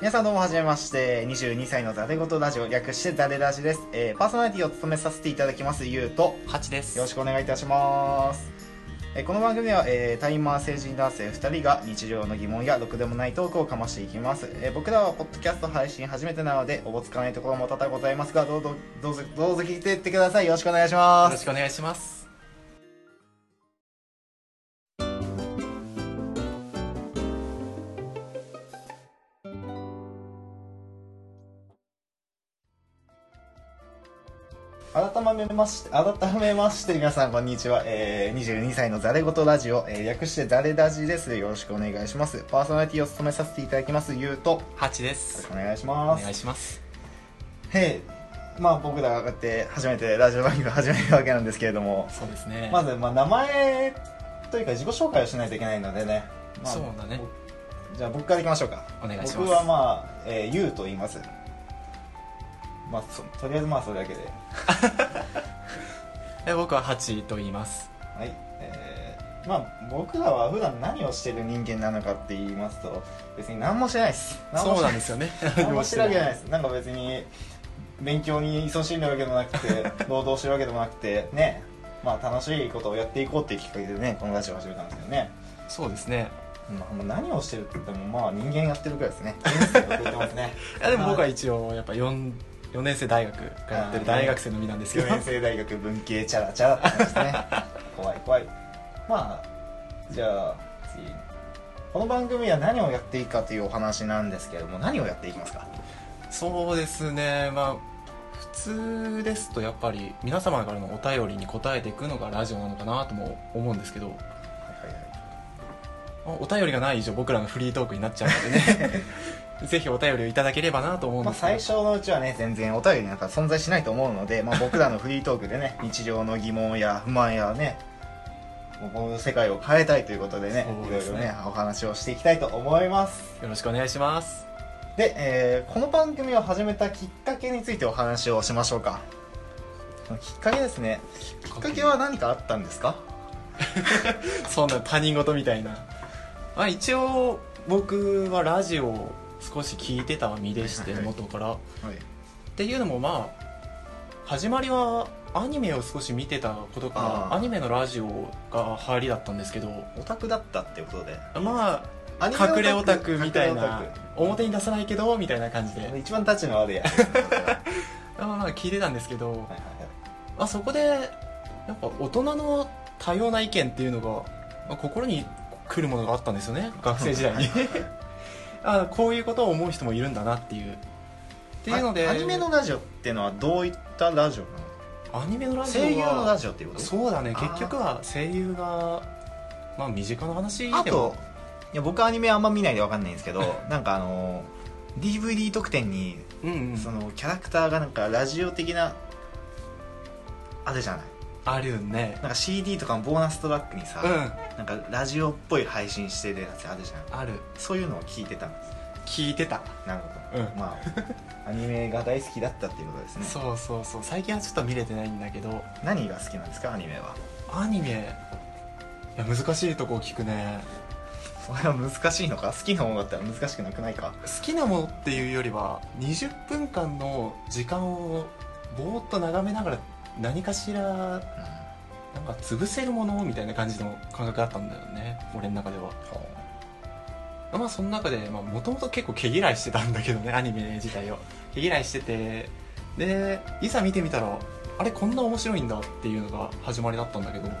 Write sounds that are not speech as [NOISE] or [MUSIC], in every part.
皆さんどうもはじめまして22歳のザレ言ラジオ略してザレラジです、えーパーソナリティを務めさせていただきますゆうと。ハチです。よろしくお願いいたします、えーこの番組は、えータイマー成人男性2人が日常の疑問やろくでもないトークをかましていきます、えー僕らはポッドキャスト配信初めてなのでおぼつかないところも多々ございますがどうぞどうぞどうぞ聞いていってください。よろしくお願いしよます。ろしくお願いしますめまして改めまして皆さんこんにちは、えー、22歳のザレ言ラジオ、えー略してザレラジです。よろしくお願いします。パーソナリティを務めさせていただきます。ゆうと。よハチでろしすくお願いしおます。願いします。へい。まあ僕らがこうやって初めてラジオ番組を始めるわけなんですけれども。そうですね。まずまあ名前というか自己紹介をしないといけないのでね、まあそうだね。僕じゃあ僕からいきましょうか。お願いします。僕はまあ、えー、ゆうと言います。まあそとりあえずまあそれだけで [LAUGHS] え僕はハチと言います。はい、えー、まあ僕らは普段何をしてる人間なのかって言いますと別に何もしてないです。そうなんですよね。[LAUGHS] 何もしてるわけじゃないです。なんか別に勉強に勤しんでるわけでもなくて [LAUGHS] 労働してるわけでもなくてね。まあ楽しいことをやっていこうっていうきっかけでねこのラジオを始めたんですよね、そうですね。まあ、何をしてるって言ってもまあ人間やってるくらいですね。人生を送ってますね。[LAUGHS] いやでも僕は一応やっぱ 4, 4年生大学がやってる大学生の身なんですけど。4年生大学文系チャラチャラって感じですね。[LAUGHS] 怖い怖い。まあじゃあ次。この番組は何をやっていいかというお話なんですけれども何をやっていきますか？そうですね。まあ普通ですとやっぱり皆様からのお便りに答えていくのがラジオなのかなとも思うんですけど。はいはいはい。まあお便りがない以上僕らのフリートークになっちゃうのでね [LAUGHS] ぜひお便りをいただければなと思うんまあ、ですけど、最初のうちはね全然お便りなんか存在しないと思うので、まあ、僕らのフリートークでね [LAUGHS] 日常の疑問や不満やねもうこの世界を変えたいということでね。いろいろねお話をしていきたいと思います。よろしくお願いします。で、えーこの番組を始めたきっかけについてお話をしましょうか。きっかけですね。きっかけは何かあったんですか？[LAUGHS] そんな他人事みたいな、まあ、一応僕はラジオを少し聞いてた身でしてはいはい。はい元から。っはい。ていうのもまあ始まりはアニメを少し見てたことからアニメのラジオが入りだったんですけどオタクだったっていうことで。まあ隠れオタクみたいな表に出さないけどみたいな感じで。一番タッチの悪いやつ。[LAUGHS] まあまあ聞いてたんですけど、はいまあ、そこでやっぱ大人の多様な意見っていうのが、まあ、心に来るものがあったんですよね学生時代にあこういうことを思う人もいるんだなっていう。っていうのであアニメのラジオっていうのはどういったラジオなの？アニメのラジオは声優のラジオっていうこと？そうだね。結局は声優がまあ身近な話でも。あといや僕アニメあんま見ないでわかんないんですけど [LAUGHS] なんかあの DVD 特典にうんうん。そのキャラクターがなんかラジオ的なあるじゃない？あるよね。なんか CD とかのボーナストラックにさ、うん。なんかラジオっぽい配信してるやつあるじゃん。ある。そういうのを聞いてたんです。聞いてた。なるほど、うん。まあアニメが大好きだったっていうことですね。そうそうそう。最近はちょっと見れてないんだけど。何が好きなんですかアニメは？アニメ？いや難しいとこを聞くね。それは難しいのか？好きなものだったら難しくなくないか？好きなものっていうよりは20分間の時間をぼーっと眺めながら何かしらなんか潰せるものみたいな感じの感覚だったんだよね俺の中では。まあその中でもともと結構毛嫌いしてたんだけどねアニメ自体を。毛嫌いしてて。でいざ見てみたらあれこんな面白いんだっていうのが始まりだったんだけど、ま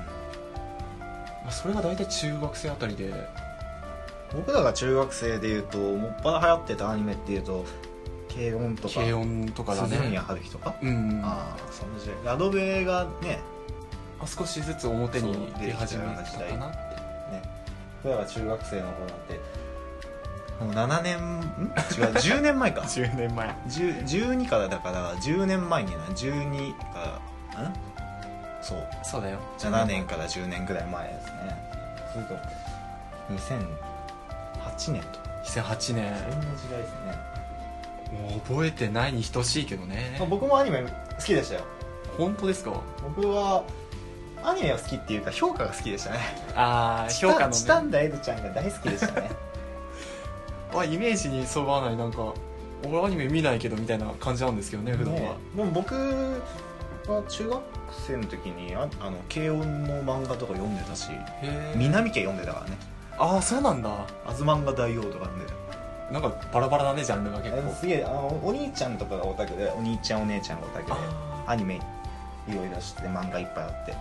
あ、それが大体中学生あたりで。僕らが中学生でいうともっぱら流行ってたアニメっていうと軽音とか軽音とかだ鈴宮ね春日とか、うんああその時代。ラドベがねまあ少しずつ表に出始めたかなって。ね。僕らが中学生の頃なんて。もう7年ん？違う [LAUGHS] 10年前か。[LAUGHS] 10年前。10 12からだから10年前にな12からん？そう。そうだよ。7年から10年ぐらい前ですね。それと2008年と2008年。そんな時代ですねもう覚えてないに等しいけどね。まあ僕もアニメ好きでしたよ。本当ですか？僕はアニメが好きっていうか評価が好きでしたね。[LAUGHS] ああ評価のチタンねダエルちゃんが大好きでしたね。[LAUGHS] あイメージにそぐわないなんか俺アニメ見ないけどみたいな感じなんですけどね普段は、ねでも僕は中学生の時にああの軽音の漫画とか読んでたし南家読んでたからね。ああそうなんだ「アズマンガ大王」とか読んでたなんかバラバラだねジャンルが結構。すげえあのお兄ちゃんとかがオタクでお兄ちゃんお姉ちゃんがオタクであアニメいろいろして漫画いっぱいあって。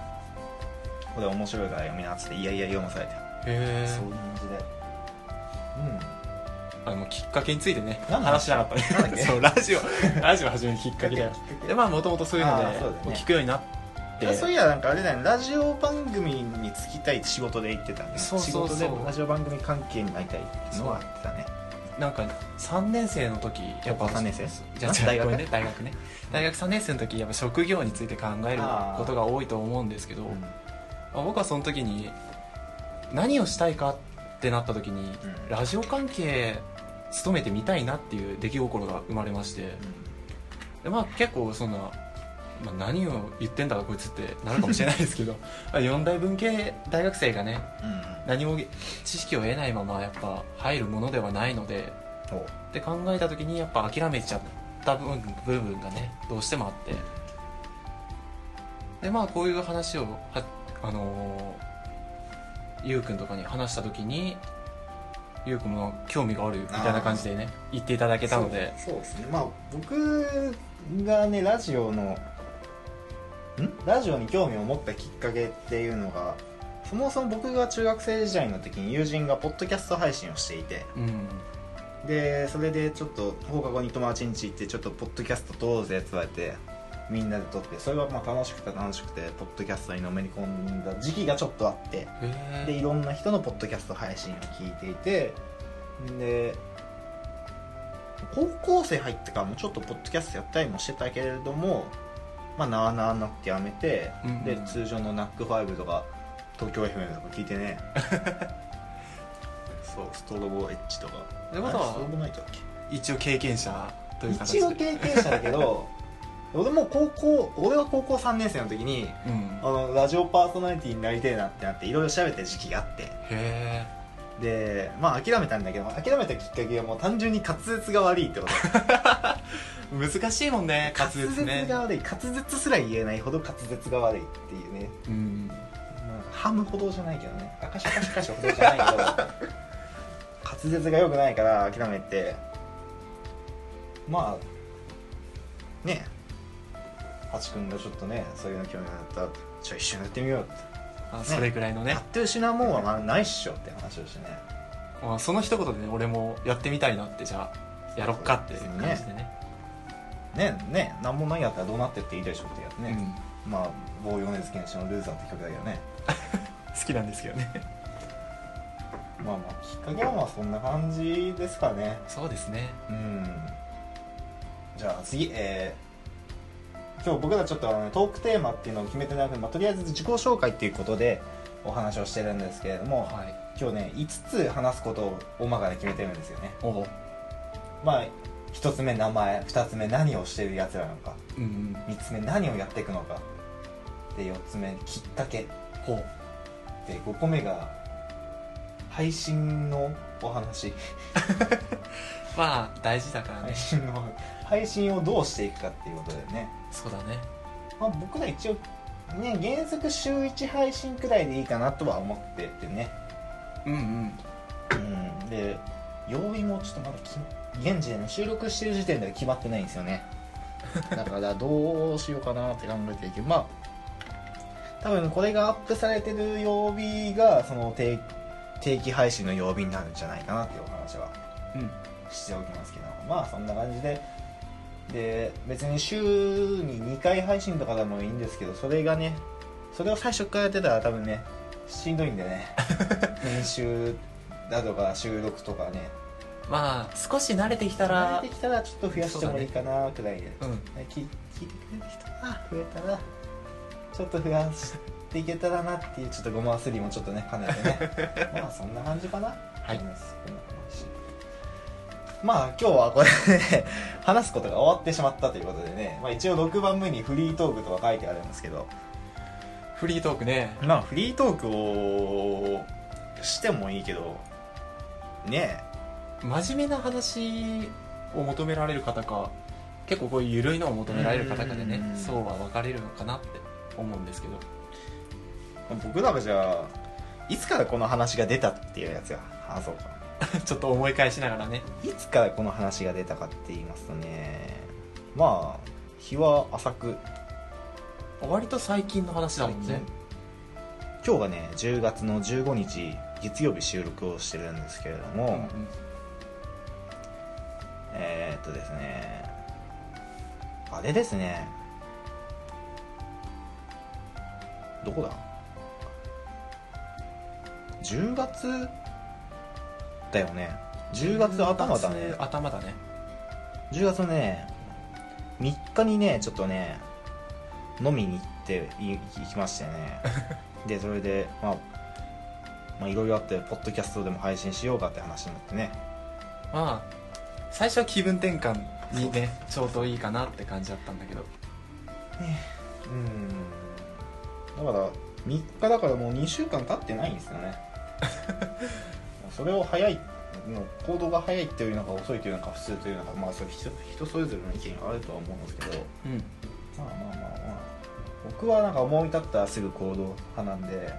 これ面白いから読みなっつっていやいや読まされて、ーへえそういう感じであのきっかけについてねなんだ？話しなかったなんだっけ？ね [LAUGHS] そうラジオラジオ始めるきっかけだよ。まあもともとそういうのでね。聞くようになって。うんそういやなんかあれだよね。ラジオ番組に就きたいって仕事で言ってたね。そうそうそう。仕事でラジオ番組関係になりたいっていうのは言ってたねなんか3年生の時やっぱ高校三年生？じゃああ大学ね。大学ね。大学3年生の時やっぱ職業について考えることが多いと思うんですけど、うん。まあ僕はその時に何をしたいかってなった時に、うん。ラジオ関係勤めてみたいなっていう出来心が生まれましてでまあ結構そんな、まあ、何を言ってんだかこいつってなるかもしれないですけど [LAUGHS] まあ四大文系大学生がねうん。何も知識を得ないままやっぱ入るものではないのでおって考えた時にやっぱ諦めちゃった部分部分がねどうしてもあって。でまあこういう話をはあのー、ゆうくんとかに話した時にゆうくんも興味があるみたいな感じでね言っていただけたので。そうですね。まあ僕がねラジオのんラジオに興味を持ったきっかけっていうのがそもそも僕が中学生時代の時に友人がポッドキャスト配信をしていてうん。でそれでちょっと放課後に友達ん家行ってちょっとポッドキャスト撮ろうぜって言われてみんなで撮ってそれがまあ楽しくて楽しくてポッドキャストにのめり込んだ時期がちょっとあってでいろんな人のポッドキャスト配信を聞いていてで高校生入ってからもちょっとポッドキャストやったりもしてたけれどもまあなあなあになってやめて、うんうんで通常の NAC5 とか東京 FM とか聞いてね。[LAUGHS] そう。ストロボエッジとか。ってことはあれストロボナイトだっけ？一応経験者という形一応で経験者だけど [LAUGHS] 俺も高校俺は高校3年生の時にうん。あのラジオパーソナリティになりてえなってなっていろいろ調べてる時期があって。へでまあ諦めたんだけど諦めたきっかけはもう単純に滑舌が悪いってこと。え [LAUGHS] 難しいもんね滑滑舌ね。舌が悪い。滑舌すら言えないほど滑舌が悪いっていうね。うん。まあハムほどじゃないけどね。アカシャカシャカシャほどじゃないけど滑舌が良くないから諦めてまあねハチ君がちょっとねそういうの興味があったらじゃあ一緒にやってみようって、あそれぐらいのねやってる失うもんはまあないっしょって話をしてねまあ、その一言でね俺もやってみたいなってじゃあやろっかっていう感じでねねねなんもないやったらどうなってっていいでしょってやつね、うん、まあ棒米津玄師の「ルーザー」って曲だけどね。[LAUGHS] 好きなんですけどね。まあまあきっかけはまあそんな感じですかね。そうですね。うん。じゃあ次えー今日僕らちょっとあの、ね、トークテーマっていうのを決めてなくて、まあ、とりあえず自己紹介っていうことでお話をしてるんですけれども、はい。今日ね5つ話すことを大まかで決めてるんですよね。おおまあ1つ目名前2つ目何をしてるやつらなのかうんうん。3つ目何をやっていくのかで4つ目きっかけ。ほう。で5個目が配信のお話。[LAUGHS] まあ大事だからね。配信の配信をどうしていくかっていうことでね、そうだね。まあ、僕ら一応ね原則週1配信くらいでいいかなとは思っててね。うんうん。うん。で曜日もちょっとまだき現時点で収録してる時点では決まってないんですよね。だからどうしようかなって考えてるけどまあ多分これがアップされてる曜日がその定定期配信の曜日になるんじゃないかなっていうお話はうん。しておきますけどまあそんな感じで。で別に週に2回配信とかでもいいんですけどそれがねそれを最初からやってたら多分ねしんどいんでね。[LAUGHS] 編集だとか収録とかねまあ少し慣れてきた慣られてきたらちょっと増やしてもいいかなくらいで、うん。ね聞聞いてくれる人が増えたらちょっと増やしていけたらなっていうちょっとごますりもちょっとね兼ねてね。[LAUGHS] まあそんな感じかな。はい。まあ今日はこれで [LAUGHS] 話すことが終わってしまったということでね、まあ、一応6番目にフリートークとは書いてあるんですけど。フリートークね。まあフリートークをしてもいいけどね。え真面目な話を求められる方か結構こういう緩いのを求められる方かでねうん。そうは分かれるのかなって思うんですけど。僕らがじゃあいつからこの話が出たっていうやつが話そうか。[LAUGHS] ちょっと思い返しながらね。いつからこの話が出たかって言いますとねまあ日は浅く。割と最近の話だもんね。今日がね10月の15日月曜日収録をしてるんですけれども、うんうんえー、っとですね。あれですね。どこだ？10月だよね。10月頭だね。10月頭だね。10月のね3日にねちょっとね飲みに行ってい行きましてね。[LAUGHS] でそれでまあまあいろいろあってポッドキャストでも配信しようかって話になってね。まあ最初は気分転換にねちょうどいいかなって感じだったんだけど。うん。だから3日だからもう2週間経ってないんですよね。[LAUGHS] それを早いの行動が早いっていうのか遅いというのか普通というのかまあそれ人人それぞれの意見があるとは思うんですけど。うん。まあまあまあまあ。僕はなんか思い立ったらすぐ行動派なんで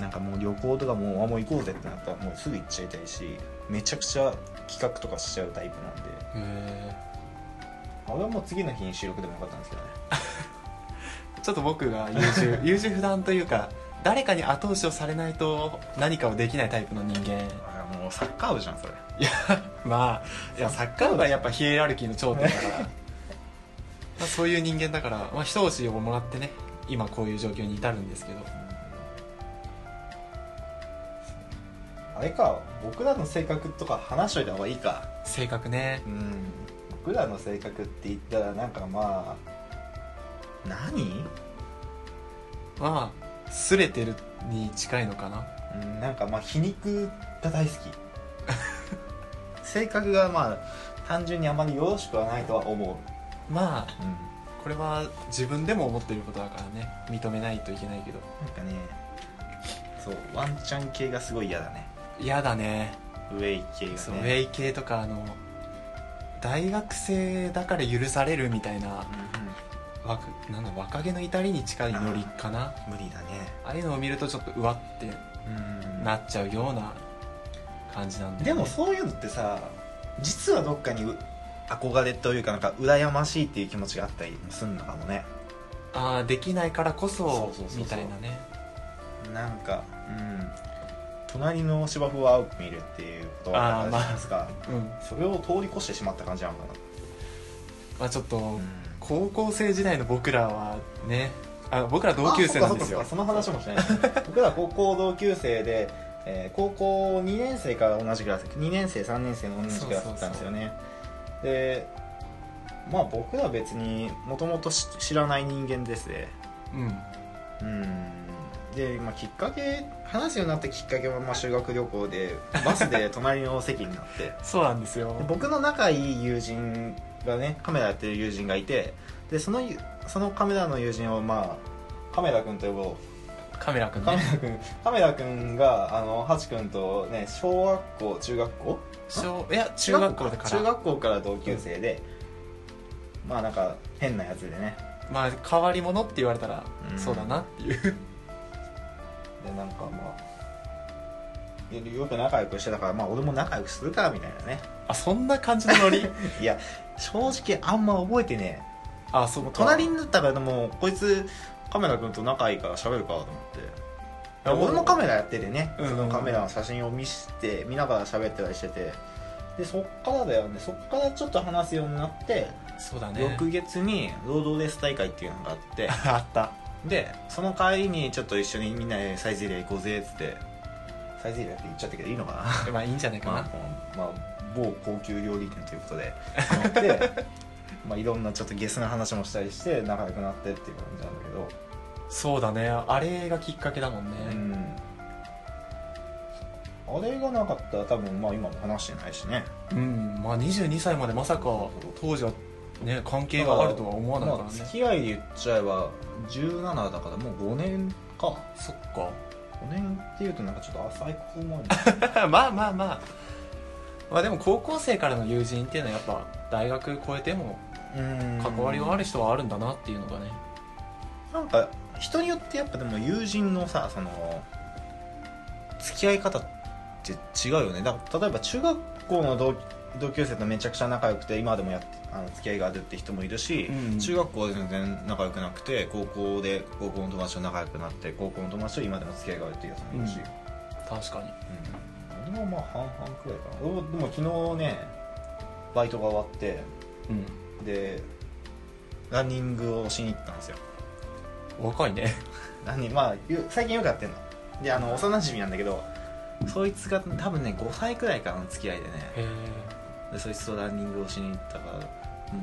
なんかもう旅行とかもうあもう行こうぜってなったらもうすぐ行っちゃいたいしめちゃくちゃ企画とかしちゃうタイプなんで。へあ俺はもう次の日に収録でもよかったんですけどね。ー [LAUGHS] ちょっと僕が優柔 [LAUGHS] 優柔不断というか誰かに後押しをされないと何かをできないタイプの人間。あもうサッカー部じゃんそれ。まあいやサッカー部はやっぱヒエラルキーの頂点だから。[LAUGHS] まあそういう人間だから、まあ、一押しをもらってね今こういう状況に至るんですけどあれか僕らの性格とか話しといた方がいいか。性格ね。うん。僕らの性格って言ったらなんかまあ何？まあすれてるに近いのかな。うんなんかまあ皮肉が大好き。[LAUGHS] 性格がまあ単純にあまりよろしくはないとは思う、まあうん、これは自分でも思ってることだからね。認めないといけないけど。なんかねそうワンチャン系がすごい嫌だね嫌だね。ウェイ系がね。そうウェイ系とかあの大学生だから許されるみたいななんだ若気の至りに近いノリかな。うん、無理だね。ああいうのを見るとちょっとうわってうん。なっちゃうような感じなんで、でもそういうのってさ実はどっかにう憧れというかなんか羨ましいっていう気持ちがあったりもするのかもね。ああできないからこそみたいなね。なんかうん隣の芝生は青く見るっていうことがあったじゃないですか、うん。それを通り越してしまった感じなのかまあちょっと、な、うん。高校生時代の僕らはねあ僕ら同級生なんですよ。あその話もしない [LAUGHS] 僕ら高校同級生で、えー高校2年生から同じクラス2年生3年生の同じクラスだったんですよね。でまあ僕らは別にもともと知らない人間ですね。うん。うんで、まあ、きっかけ話すようになったきっかけはまあ修学旅行でバスで [LAUGHS] 隣の席になって。そうなんですよ。で僕の仲いい友人がねカメラやってる友人がいてでそのゆそのカメラの友人をまあカメラ君と呼ぼう。カメラ君ね。カメラ君。カメラ君があのハチ君とね小学校中学校？小いや中学校だから。中学校から同級生で、まあなんか変なやつでね。まあ変わり者って言われたら、うん。そうだなっていうでなんかまあよよく仲良くしてたからまあ俺も仲良くするかみたいなね。あそんな感じのノリ？[LAUGHS] いや正直あんま覚えてねえ。もうあそっか。隣になったからもうこいつカメラ君と仲いいから喋るかと思って。俺もカメラやっててね、うん。そのカメラの写真を見して見ながら喋ってたりしてて。でそっからだよね。そっからちょっと話すようになって、そうだね。翌月にロードレース大会っていうのがあって。[LAUGHS] あったでその帰りにちょっと一緒にみんなでサイゼリヤ行こうぜっつってサイゼリヤって言っちゃったけどいいのかな？[LAUGHS] まあいいんじゃないかな、[LAUGHS] まあ、まあ、某高級料理店ということで。乗ってまあいろんなちょっとゲスな話もしたりして仲良くなってっていう感じなんだけど。そうだね。あれがきっかけだもんね、うん。あれがなかったら多分まあ今も話してないしね。うん。まあ22歳までまさか当時はね関係があるとは思わないからまあ、ね、付き合いで言っちゃえば17だからもう5年か。そっか。5年っていうとなんかちょっと浅い子も [LAUGHS] まあまあまあ。まあでも高校生からの友人っていうのはやっぱ大学超えてもうん。関わりがある人はあるんだなっていうのがね。なんか人によってやっぱでも友人のさその付き合い方って違うよね。だから例えば中学校の同同級生とめちゃくちゃ仲良くて今でもやってあの付き合いがあるって人もいるし、うん中学校で全然仲良くなくて高校で高校の友達と仲良くなって高校の友達と今でも付き合いがあるっていうやつもいるし、確かに。うん。俺もまあ半々くらいかな。でも昨日ねバイトが終わってうん。でランニングをしに行ったんですよ。若いね。ランニングまあゆ最近よくやってんの。であの幼馴染なんだけどそいつが多分ね5歳くらいからの付き合いでねへでそいつとランニングをしに行ったからも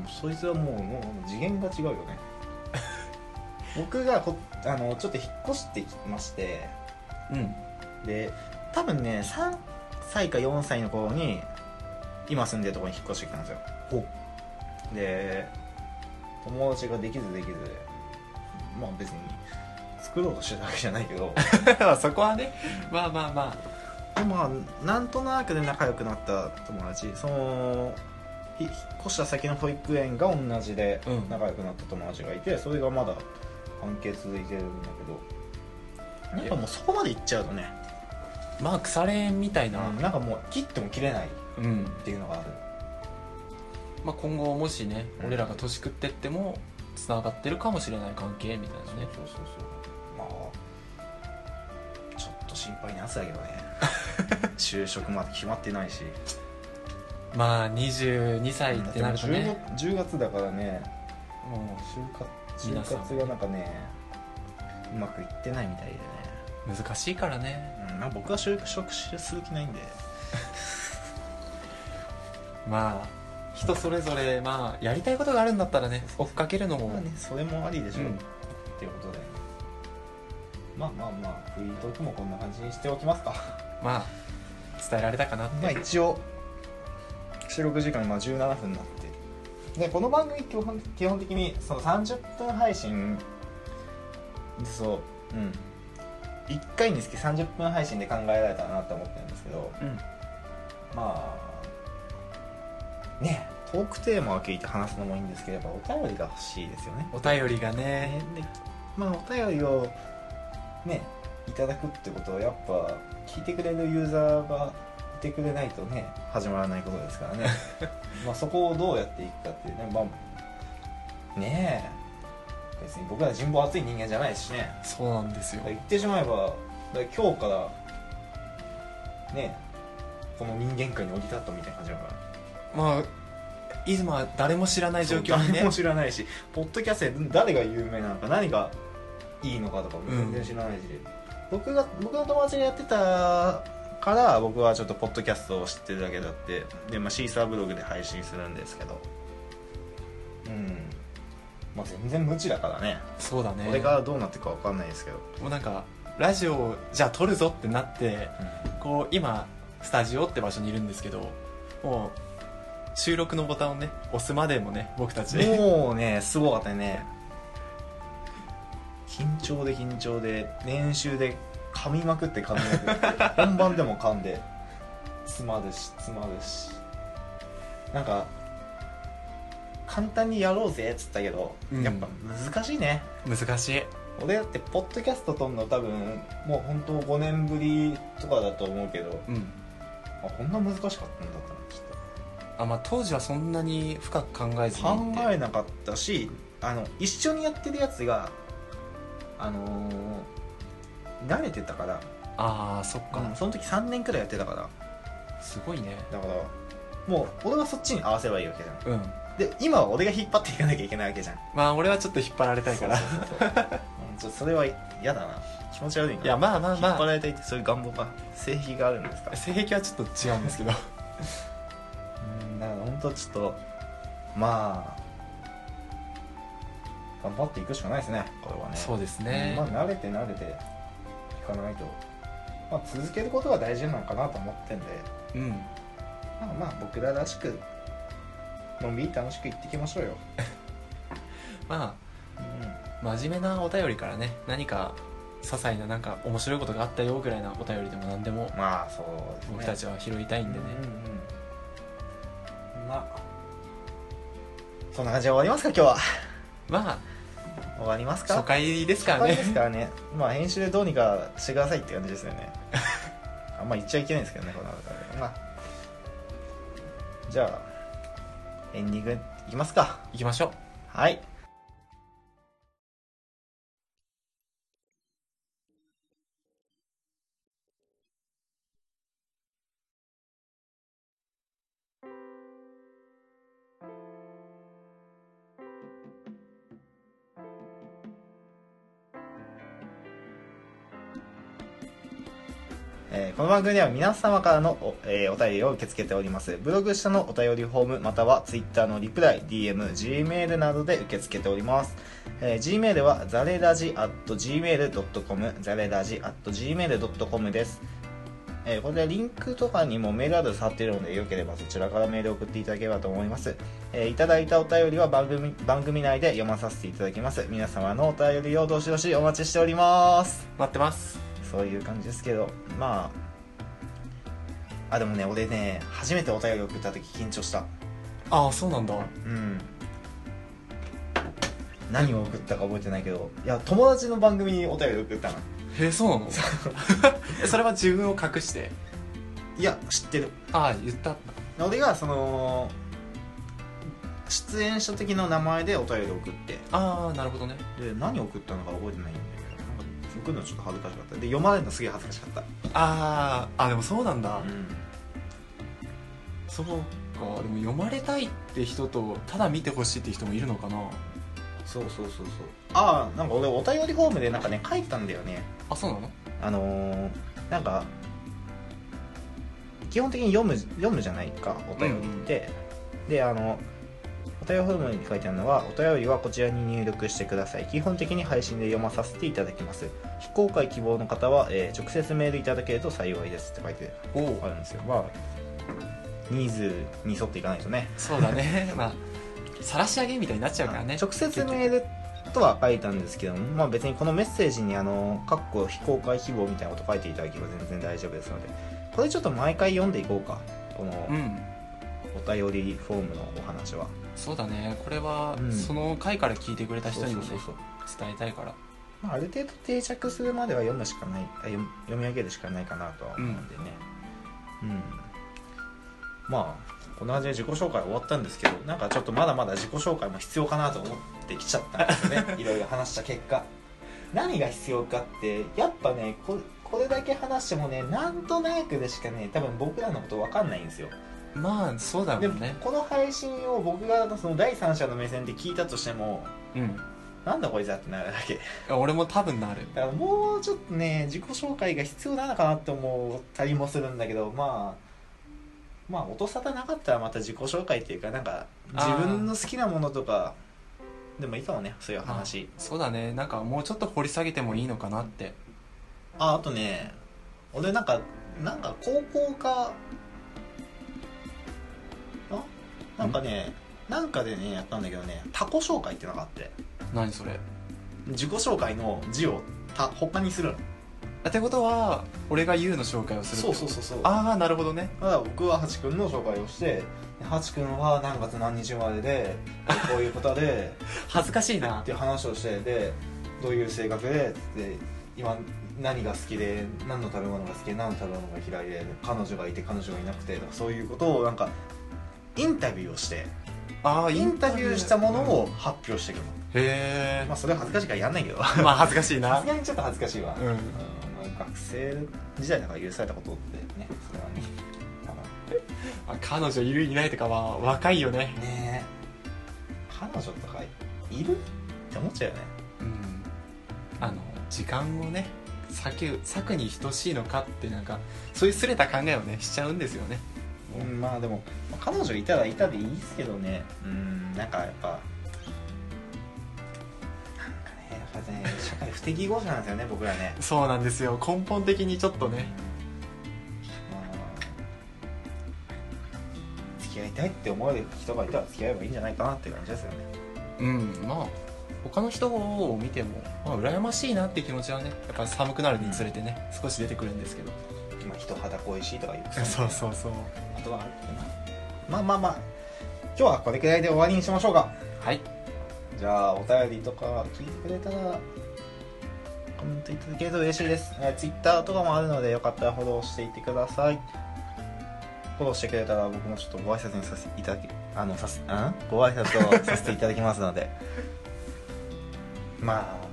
うそいつはもうもう次元が違うよね。[LAUGHS] 僕がこあのちょっと引っ越してきましてえうん。で多分ね3歳か4歳の頃に今住んでるところに引っ越してきたんですよ。ほで友達ができずできずまあ別に作ろうとしてたわけじゃないけど。[LAUGHS] そこはねまあまあまでまあなんとなくで仲良くなった友達そのひ引っ越した先の保育園が同じでうん。仲良くなった友達がいて、それがまだ関係続いてるんだけど。なんかもうそこまで行っちゃうとね、あまあ腐れ縁みたいな。うんなんかもう切っても切れないっうん、ていうのがある。まあ、今後もしね、うん。俺らが年食ってってもつながってるかもしれない関係みたいなね。そうそうそう。まあちょっと心配なやつだけどね就職まで決まってないし。まあ22歳ってなるとね。だってもう 10, 月10月だからね。も就活就活がなんかねうまくいってないみたいでね、う難しいからね。うん、まあ僕は就職する気ないんで。[LAUGHS] まあ人それぞれまあやりたいことがあるんだったらね追っかけるのも、まあねそれもありでしょう、うん。っていうことで。まあまあまあフリートークもこんな感じにしておきますか。まあ伝えられたかなって、まあ一応収録時間まあ17分になって。でこの番組基本基本的にその30分配信。でそううん。1回につき30分配信で考えられたらなって思ってるんですけど。うん。まあねトークテーマを聞いて話すのもいいんですけれどお便りが欲しいですよね。お便りがね。ねでまあお便りをねいただくってことはやっぱ聞いてくれるユーザーがいてくれないとね始まらないことですからね。[LAUGHS] まあそこをどうやっていくかっていうねまあねえ。別に僕ら人望厚い人間じゃないしね。そうなんですよ。言ってしまえば今日からねこの人間界に降り立ったみたいな感じだから。まあ今誰も知らない状況にね。誰も知らないしポッドキャストで誰が有名なのか何がいいのかとかも全然知らないし、僕が僕の友達がやってたから僕はちょっとポッドキャストを知ってるだけだってで、まあ、シーサーブログで配信するんですけど。うん。まあ全然無知だからね。そうだね。これからどうなっていくか分かんないですけど、もうなんかラジオじゃあ撮るぞってなってこう今スタジオって場所にいるんですけどもう収録のボタンをね押すまでもね僕たち。もうねすごかったね緊張で緊張で練習で噛みまくって噛みまくって [LAUGHS] 本番でも噛んで詰まるし詰まるしなんか簡単にやろうぜっつったけど、うん。やっぱ難しいね。難しい。俺だってポッドキャスト撮るの多分もう本当5年ぶりとかだと思うけどうん。あこんな難しかったんだったなきっと。あまあ当時はそんなに深く考えずに考えなかったしあの一緒にやってるやつがあのー慣れてたから、ああそっか、うんその時3年くらいやってたから。すごいね。だからもう俺はそっちに合わせばいいわけじゃん。うん。で今は俺が引っ張っていかなきゃいけないわけじゃん。まあ俺はちょっと引っ張られたいから。そうそう。そううんちょっとそれは嫌だな。気持ち悪いな。いやまあまあ引っ張まられたいってそういう願望が性癖があるんですか？あ性癖はちょっと違うんですけど。[LAUGHS] うんだから本当ちょっとまあ頑張っていくしかないですねこれはね。そうですね、まあ、慣れて慣れていかないと、まあ、続けることが大事なのかなと思ってんで、うん、まあまあ僕ららしくのんびり楽しく行ってきましょうよ。[LAUGHS] まあ、うん、真面目なお便りからね何か些細ななんか面白いことがあったよぐらいなお便りでも何でもまあそう、ね、僕たちは拾いたいんでね、うんうん、まあ。そんな感じで終わりますか今日は。ま終わりますか？あ初回ですからね。ですからね。まあ編集でどうにかしてくださいって感じですよね。[LAUGHS] あんま言っちゃいけないんですけどねこの中で。まあじゃあエンディングいきますか。行きましょう。はいこの番組では皆様からのお,、えーお便りを受け付けております。ブログ下のお便りフォームまたは Twitter のリプライ DM、Gmail などで受け付けております、えー Gmail はザレラジ at gmail.com ザレラジ at gmail.com です。えーこれでリンクとかにもメールアドレス貼っているのでよければそちらからメールを送っていただければと思います、えーいただいたお便りは番組番組内で読まさせていただきます。皆様のお便りをどしどしお待ちしております。待ってます。そういう感じですけどまああでもね俺ね初めてお便り送った時緊張した。ああそうなんだ。うん。何を送ったか覚えてないけどいや友達の番組にお便り送ったの。へえそうなの？え [LAUGHS] それは自分を隠して？いや知ってる。ああ言った俺がその出演者的な名前でお便りを送って。ああなるほどね。で何を送ったのか覚えてないんだけどなんか送るのちょっと恥ずかしかった。で読まれるのすげえ恥ずかしかった。あーあでもそうなんだ、うんそうかでも読まれたいって人とただ見てほしいって人もいるのかな？そうそうそうそう。ああなんか俺お便りフォームでなんかね書いたんだよね。あそうなの？あのー、なんか基本的に読む読むじゃないかお便りって、であのお便りフォームに書いてあるのはお便りはこちらに入力してください。基本的に配信で読まさせていただきます。非公開希望の方は、えー直接メールいただけると幸いですって書いてあるんですよ。まあニーズに沿っていかないとね。そうだね。[LAUGHS] まあ晒し上げみたいになっちゃうからね。直接メールとは書いたんですけども、まあ、別にこのメッセージにあの「かっこ非公開希望」みたいなこと書いていただければ全然大丈夫ですのでこれちょっと毎回読んでいこうかこのうん。お便りフォームのお話は、そうだね。これは、うん。その回から聞いてくれた人にもねそうそうそう伝えたいから。まあ、ある程度定着するまでは読むしかないあ読み読み上げるしかないかなとは思うんでね。うん、まあこんな感じで自己紹介終わったんですけどなんかちょっとまだまだ自己紹介も必要かなと思ってきちゃったんですよね。[LAUGHS] いろいろ話した結果。何が必要かってやっぱねここれだけ話してもねなんとなくでしかね多分僕らのこと分かんないんですよ。まあそうだもんね。この配信を僕がその第三者の目線で聞いたとしてもうん。なんだこいつだってなるだけ。俺も多分なる。だからもうちょっとね自己紹介が必要なのかなって思ったりもするんだけどまあまあ音沙汰なかったらまた自己紹介っていうかなんか自分の好きなものとかでもいいかもねそういう話。そうだね。なんかもうちょっと掘り下げてもいいのかなって。ああとね俺なんかなんか高校かあなんかねなんかでねやったんだけどね他己紹介っていうのがあって。何それ？自己紹介の字を他他にするのってことは俺が YOU の紹介をするそうそうそうそう。ああなるほどね。だから僕はハチ君の紹介をしてハチ君は何月何日生まれでこういうことで [LAUGHS] 恥ずかしいな。っていう話をしてでどういう性格でで今何が好きで何の食べ物が好きで何の食べ物が嫌いで彼女がいて彼女がいなくてとかそういうことをなんかインタビューをしてああインタビュー。したものを発表していくの、へえまあそれは恥ずかしいからやんないけど。さまあ恥ずかしいな。すがにちょっと恥ずかしいわ、うん。まあ学生時代だから許されたことってねそれはねあ彼女いるいないとかは若いよね。ねえ。彼女とかいるって思っちゃうよね。うん。あの時間をね割く割くに等しいのかってなんかそういうすれた考えをねしちゃうんですよね。うんまあでもまあ彼女いたらいたでいいですけどね。うんなんかやっぱ社会不適合者なんですよね僕らね。そうなんですよ。根本的にちょっとね。まあ付き合いたいって思える人がいたら付き合えばいいんじゃないかなって感じですよね。うん。まあ他の人を見ても、まあ、羨ましいなっていう気持ちはねやっぱ寒くなるにつれてね、少し出てくるんですけど。まあ人肌恋しいとかいうそうそうそう。ことはあるまあまあまあ今日はこれくらいで終わりにしましょうか。はい。じゃあお便りとか聞いてくれたらコメントいただけると嬉しいです、えー、Twitter とかもあるのでよかったらフォローしていってください。フォローしてくれたら僕もちょっとご挨拶にさせていただきあのさすんご挨拶をさせていただきますので。[LAUGHS] まあ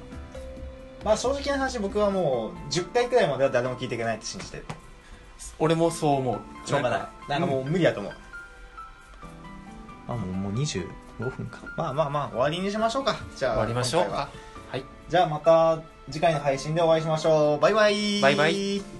まあ正直な話僕はもう10回くらいまでは誰も聞いていけないって信じてる。俺もそう思う。しょうがない。なんかもうう無理だと思う、あもうもう25分か。まあまあまあ終わりにしましょうか。じゃあ終わりましょう。かはい。じゃあまた次回の配信でお会いしましょう。バイバイ。バイバイ。